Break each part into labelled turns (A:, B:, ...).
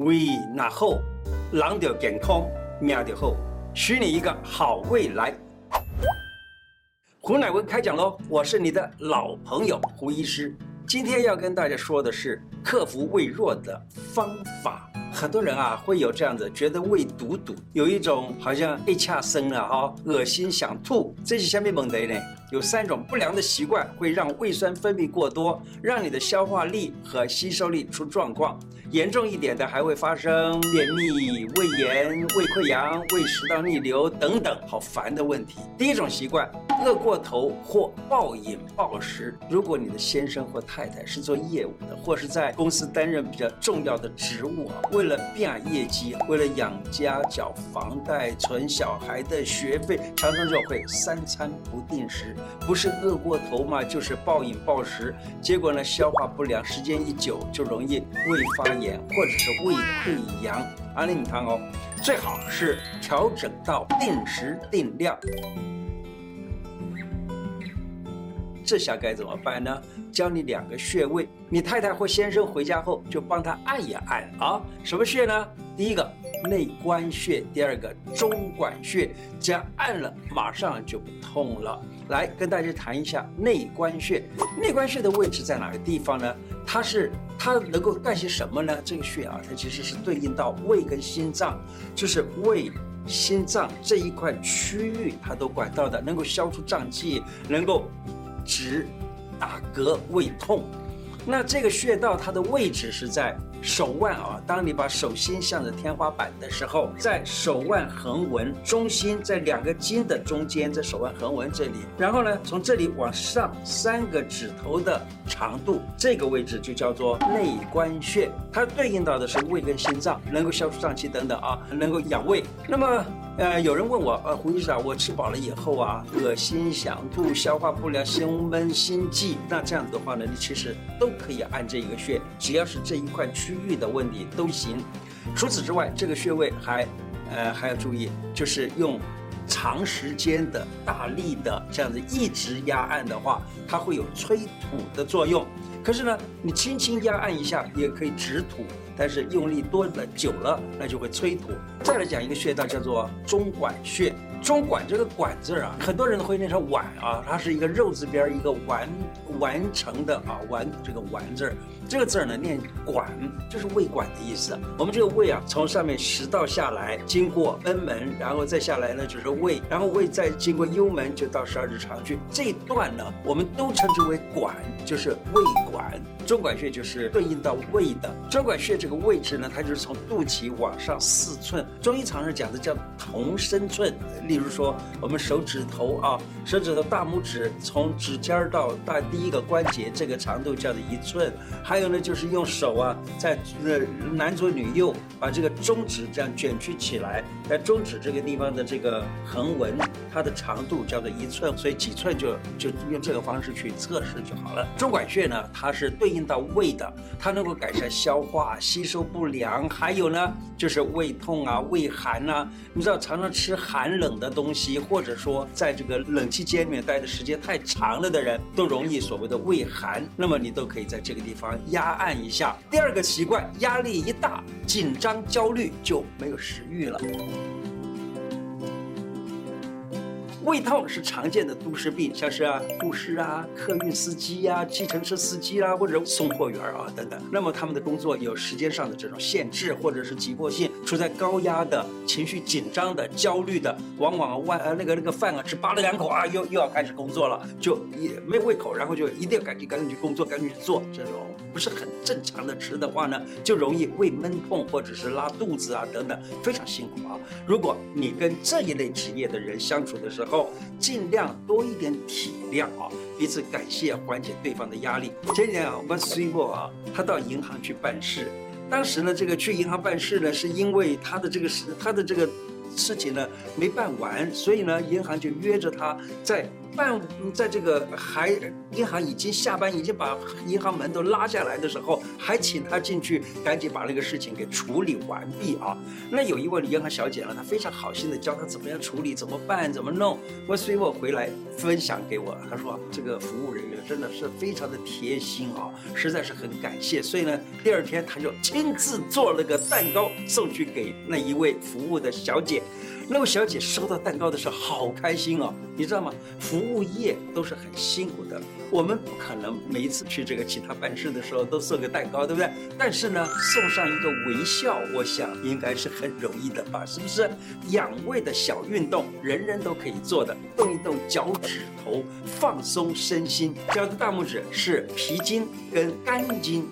A: 胃那好，人就健康，命就好，许你一个好未来。胡乃文开讲喽！我是你的老朋友胡医师，今天要跟大家说的是克服胃弱的方法。很多人啊会有这样子，觉得胃堵堵，有一种好像一掐生了哈，恶心想吐。这是下面问题呢？有三种不良的习惯会让胃酸分泌过多，让你的消化力和吸收力出状况。严重一点的还会发生便秘、胃炎、胃溃疡、胃食道逆流等等，好烦的问题。第一种习惯，饿过头或暴饮暴食。如果你的先生或太太是做业务的，或是在公司担任比较重要的职务啊，为了变业绩，为了养家、缴房贷、存小孩的学费，常常就会三餐不定时，不是饿过头嘛，就是暴饮暴食，结果呢，消化不良，时间一久就容易胃发炎或者是胃溃疡。安利你汤哦，最好是调整到定时定量。这下该怎么办呢？教你两个穴位，你太太或先生回家后就帮他按一按啊。什么穴呢？第一个内关穴，第二个中脘穴。这样按了，马上就不痛了。来跟大家谈一下内关穴。内关穴的位置在哪个地方呢？它是它能够干些什么呢？这个穴啊，它其实是对应到胃跟心脏，就是胃、心脏这一块区域，它都管到的，能够消除胀气，能够。止打嗝胃痛，那这个穴道它的位置是在手腕啊。当你把手心向着天花板的时候，在手腕横纹中心，在两个筋的中间，在手腕横纹这里，然后呢，从这里往上三个指头的长度，这个位置就叫做内关穴。它对应到的是胃跟心脏，能够消除胀气等等啊，能够养胃。那么。呃，有人问我，呃，胡医生啊，我吃饱了以后啊，恶心想吐，消化不良，胸闷心悸，那这样子的话呢，你其实都可以按这一个穴，只要是这一块区域的问题都行。除此之外，这个穴位还，呃，还要注意，就是用长时间的大力的这样子一直压按的话，它会有催吐的作用。可是呢，你轻轻压按一下也可以止吐。但是用力多了久了，那就会催吐。再来讲一个穴道，叫做中脘穴。中脘这个“脘”字啊，很多人会念成“碗”啊，它是一个肉字边一个完完成的啊，完这个“完”字。这个字呢，念“管”，就是胃管的意思。我们这个胃啊，从上面食道下来，经过贲门，然后再下来呢就是胃，然后胃再经过幽门就到十二指肠去。这一段呢，我们都称之为“管”，就是胃管。中脘穴就是对应到胃的。中脘穴这个位置呢，它就是从肚脐往上四寸。中医常常讲的叫同身寸。例如说，我们手指头啊，手指头大拇指从指尖到大第一个关节，这个长度叫做一寸。还还有呢，就是用手啊，在呃男左女右，把这个中指这样卷曲起来，在中指这个地方的这个横纹，它的长度叫做一寸，所以几寸就就用这个方式去测试就好了。中脘穴呢，它是对应到胃的，它能够改善消化、吸收不良，还有呢就是胃痛啊、胃寒啊。你知道，常常吃寒冷的东西，或者说在这个冷气间里面待的时间太长了的人，都容易所谓的胃寒。那么你都可以在这个地方。压按一下。第二个习惯，压力一大，紧张、焦虑就没有食欲了。胃痛是常见的都市病，像是啊护士啊、客运司机呀、啊、计程车司机啊，或者送货员啊等等。那么他们的工作有时间上的这种限制，或者是急迫性，处在高压的情绪紧张的、焦虑的，往往外呃那个那个饭啊只扒了两口啊，又又要开始工作了，就也没胃口，然后就一定要赶紧赶紧去工作，赶紧去做。这种不是很正常的吃的话呢，就容易胃闷痛或者是拉肚子啊等等，非常辛苦啊。如果你跟这一类职业的人相处的时候，尽量多一点体谅啊，彼此感谢，缓解对方的压力。前几天啊，我们孙博啊，他到银行去办事，当时呢，这个去银行办事呢，是因为他的这个事，他的这个事情呢没办完，所以呢，银行就约着他在办在这个还银行已经下班，已经把银行门都拉下来的时候，还请他进去，赶紧把那个事情给处理完毕啊。那有一位银行小姐呢，她非常好心的教他怎么样处理，怎么办，怎么弄。我随我回来分享给我，她说这个服务人员真的是非常的贴心啊，实在是很感谢。所以呢，第二天他就亲自做了个蛋糕送去给那一位服务的小姐。那位小姐收到蛋糕的时候好开心哦，你知道吗？服务业都是很辛苦的，我们不可能每一次去这个其他办事的时候都送个蛋糕，对不对？但是呢，送上一个微笑，我想应该是很容易的吧？是不是？养胃的小运动，人人都可以做的，动一动脚趾头，放松身心。脚的大拇指是脾经跟肝经，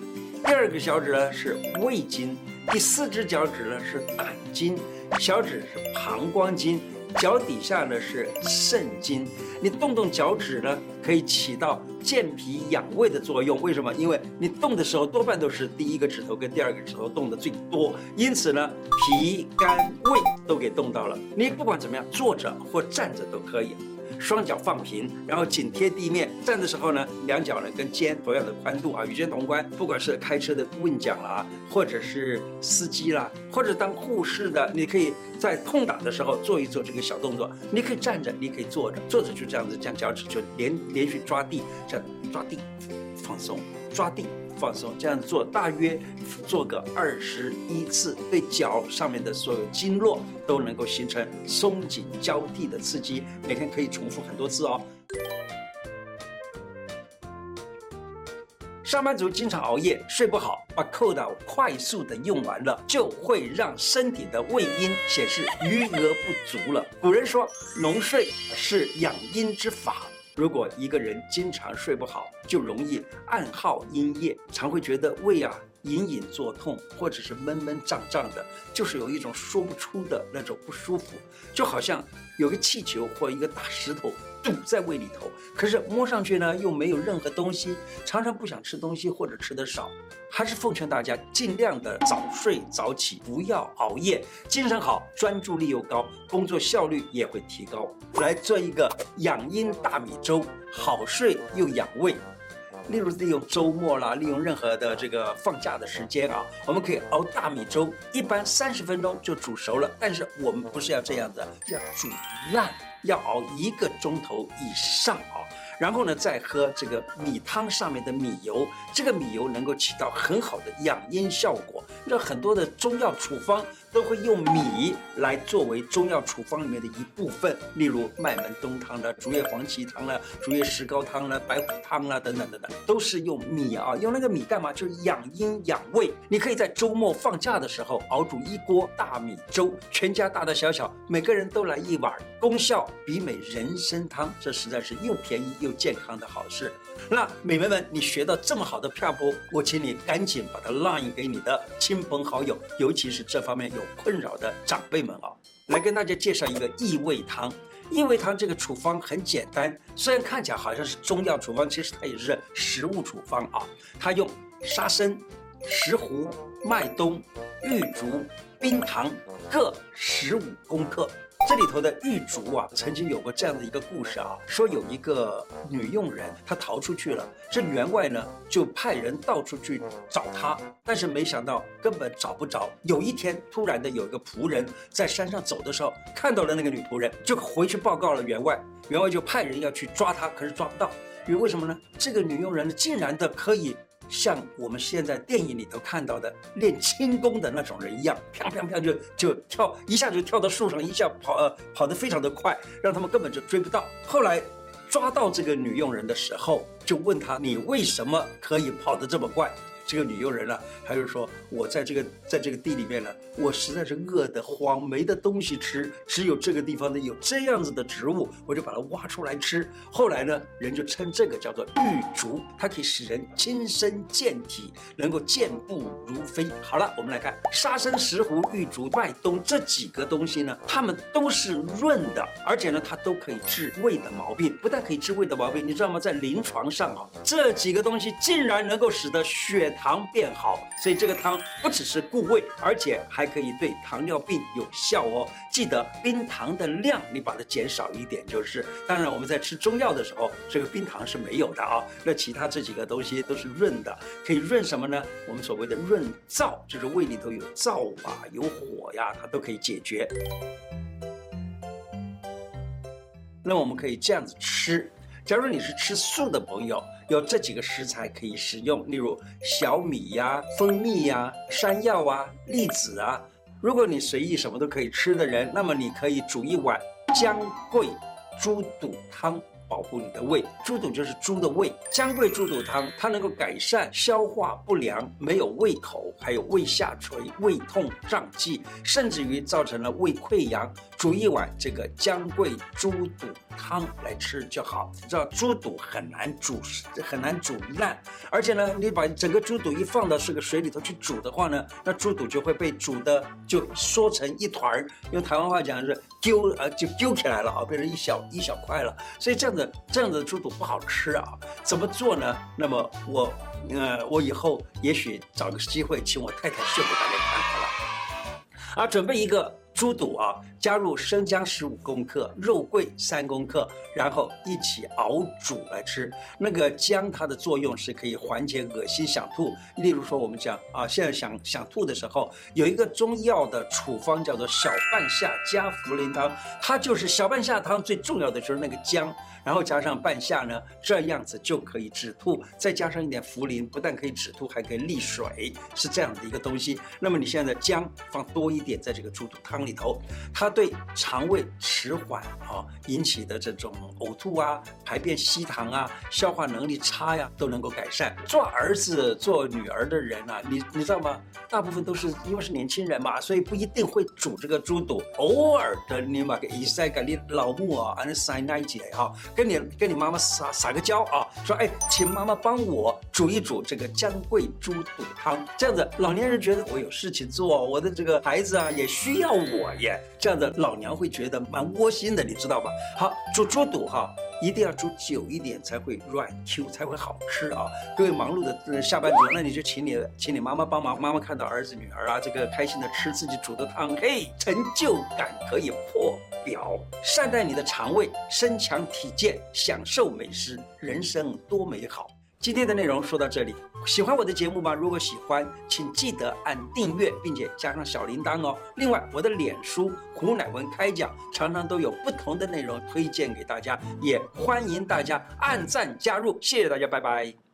A: 第二个小指呢是胃经，第四只脚趾呢是胆经。小指是膀胱经，脚底下呢是肾经。你动动脚趾呢，可以起到健脾养胃的作用。为什么？因为你动的时候多半都是第一个指头跟第二个指头动的最多，因此呢，脾、肝、胃都给动到了。你不管怎么样，坐着或站着都可以。双脚放平，然后紧贴地面。站的时候呢，两脚呢跟肩同样的宽度啊，与肩同宽。不管是开车的运将啦，或者是司机啦，或者当护士的，你可以在空档的时候做一做这个小动作。你可以站着，你可以坐着，坐着就这样子，将脚趾就连连续抓地，这样抓地，放松，抓地。放松，这样做大约做个二十一次，对脚上面的所有经络都能够形成松紧交替的刺激。每天可以重复很多次哦。上班族经常熬夜，睡不好，把扣打快速的用完了，就会让身体的胃阴显示余额不足了。古人说，浓睡是养阴之法。如果一个人经常睡不好，就容易暗耗阴液，常会觉得胃啊隐隐作痛，或者是闷闷胀胀的，就是有一种说不出的那种不舒服，就好像有个气球或一个大石头堵在胃里头，可是摸上去呢又没有任何东西，常常不想吃东西或者吃得少。还是奉劝大家尽量的早睡早起，不要熬夜，精神好，专注力又高，工作效率也会提高。来做一个养阴大米粥，好睡又养胃。例如利用周末啦，利用任何的这个放假的时间啊，我们可以熬大米粥，一般三十分钟就煮熟了。但是我们不是要这样子，要煮烂，要熬一个钟头以上啊。然后呢，再喝这个米汤上面的米油，这个米油能够起到很好的养阴效果。那很多的中药处方都会用米来作为中药处方里面的一部分，例如麦门冬汤的、竹叶黄芪汤了、竹叶石膏汤了、白虎汤啦等等等等，都是用米啊。用那个米干嘛？就是养阴养胃。你可以在周末放假的时候熬煮一锅大米粥，全家大大小小每个人都来一碗，功效比美人参汤。这实在是又便宜又。健康的好事，那美眉们，你学到这么好的撇步，我请你赶紧把它 line 给你的亲朋好友，尤其是这方面有困扰的长辈们啊，来跟大家介绍一个益胃汤。益胃汤这个处方很简单，虽然看起来好像是中药处方，其实它也是食物处方啊。它用沙参、石斛、麦冬、玉竹、冰糖各十五公克。这里头的玉竹啊，曾经有过这样的一个故事啊，说有一个女佣人，她逃出去了，这员外呢就派人到处去找她，但是没想到根本找不着。有一天，突然的有一个仆人在山上走的时候，看到了那个女仆人，就回去报告了员外，员外就派人要去抓她，可是抓不到，因为为什么呢？这个女佣人，竟然的可以。像我们现在电影里头看到的练轻功的那种人一样，啪啪啪就就跳，一下就跳到树上，一下跑呃跑得非常的快，让他们根本就追不到。后来抓到这个女佣人的时候，就问她：“你为什么可以跑得这么快？”这个女佣人呢、啊，她就说：“我在这个在这个地里面呢，我实在是饿得慌，没得东西吃，只有这个地方呢有这样子的植物，我就把它挖出来吃。后来呢，人就称这个叫做玉竹，它可以使人轻身健体，能够健步如飞。好了，我们来看沙参、石斛、玉竹、麦冬这几个东西呢，它们都是润的，而且呢，它都可以治胃的毛病。不但可以治胃的毛病，你知道吗？在临床上啊，这几个东西竟然能够使得血。糖变好。所以这个汤不只是固胃，而且还可以对糖尿病有效哦。记得冰糖的量，你把它减少一点就是。当然我们在吃中药的时候，这个冰糖是没有的啊。那其他这几个东西都是润的，可以润什么呢？我们所谓的润燥，就是胃里头有燥啊、有火呀，它都可以解决。那我们可以这样子吃。假如你是吃素的朋友，有这几个食材可以食用，例如小米呀、蜂蜜呀、山药啊、栗子啊。如果你随意什么都可以吃的人，那么你可以煮一碗姜桂猪肚汤。保护你的胃，猪肚就是猪的胃。姜桂猪肚汤，它能够改善消化不良、没有胃口，还有胃下垂、胃痛、胀气，甚至于造成了胃溃疡。煮一碗这个姜桂猪肚汤来吃就好。你知道猪肚很难煮，很难煮烂，而且呢，你把整个猪肚一放到这个水里头去煮的话呢，那猪肚就会被煮的就缩成一团儿。用台湾话讲是丢，呃，就丢起来了啊，变成一小一小块了。所以这样子。这样子的猪肚不好吃啊，怎么做呢？那么我，呃，我以后也许找个机会请我太太秀给大家看好了。啊，准备一个。猪肚啊，加入生姜十五公克，肉桂三公克，然后一起熬煮来吃。那个姜它的作用是可以缓解恶心想吐。例如说我们讲啊，现在想想吐的时候，有一个中药的处方叫做小半夏加茯苓汤，它就是小半夏汤最重要的就是那个姜，然后加上半夏呢，这样子就可以止吐。再加上一点茯苓，不但可以止吐，还可以利水，是这样的一个东西。那么你现在姜放多一点在这个猪肚汤里。里头，它对肠胃迟缓啊引起的这种呕吐啊、排便稀溏啊、消化能力差呀，都能够改善。做儿子、做女儿的人啊，你你知道吗？大部分都是因为是年轻人嘛，所以不一定会煮这个猪肚。偶尔的，你把给一塞给你老母啊，还是塞奶姐哈，跟你跟你妈妈撒撒个娇啊，说哎，请妈妈帮我煮一煮这个姜桂猪肚汤。这样子，老年人觉得我有事情做，我的这个孩子啊也需要我。耶，这样子老娘会觉得蛮窝心的，你知道吧？好，煮猪肚哈，一定要煮久一点才会软 Q，才会好吃啊！各位忙碌的下班族，那你就请你请你妈妈帮忙，妈妈看到儿子女儿啊，这个开心的吃自己煮的汤，嘿，成就感可以破表。善待你的肠胃，身强体健，享受美食，人生多美好。今天的内容说到这里，喜欢我的节目吗？如果喜欢，请记得按订阅，并且加上小铃铛哦。另外，我的脸书胡乃文开讲常常都有不同的内容推荐给大家，也欢迎大家按赞加入。谢谢大家，拜拜。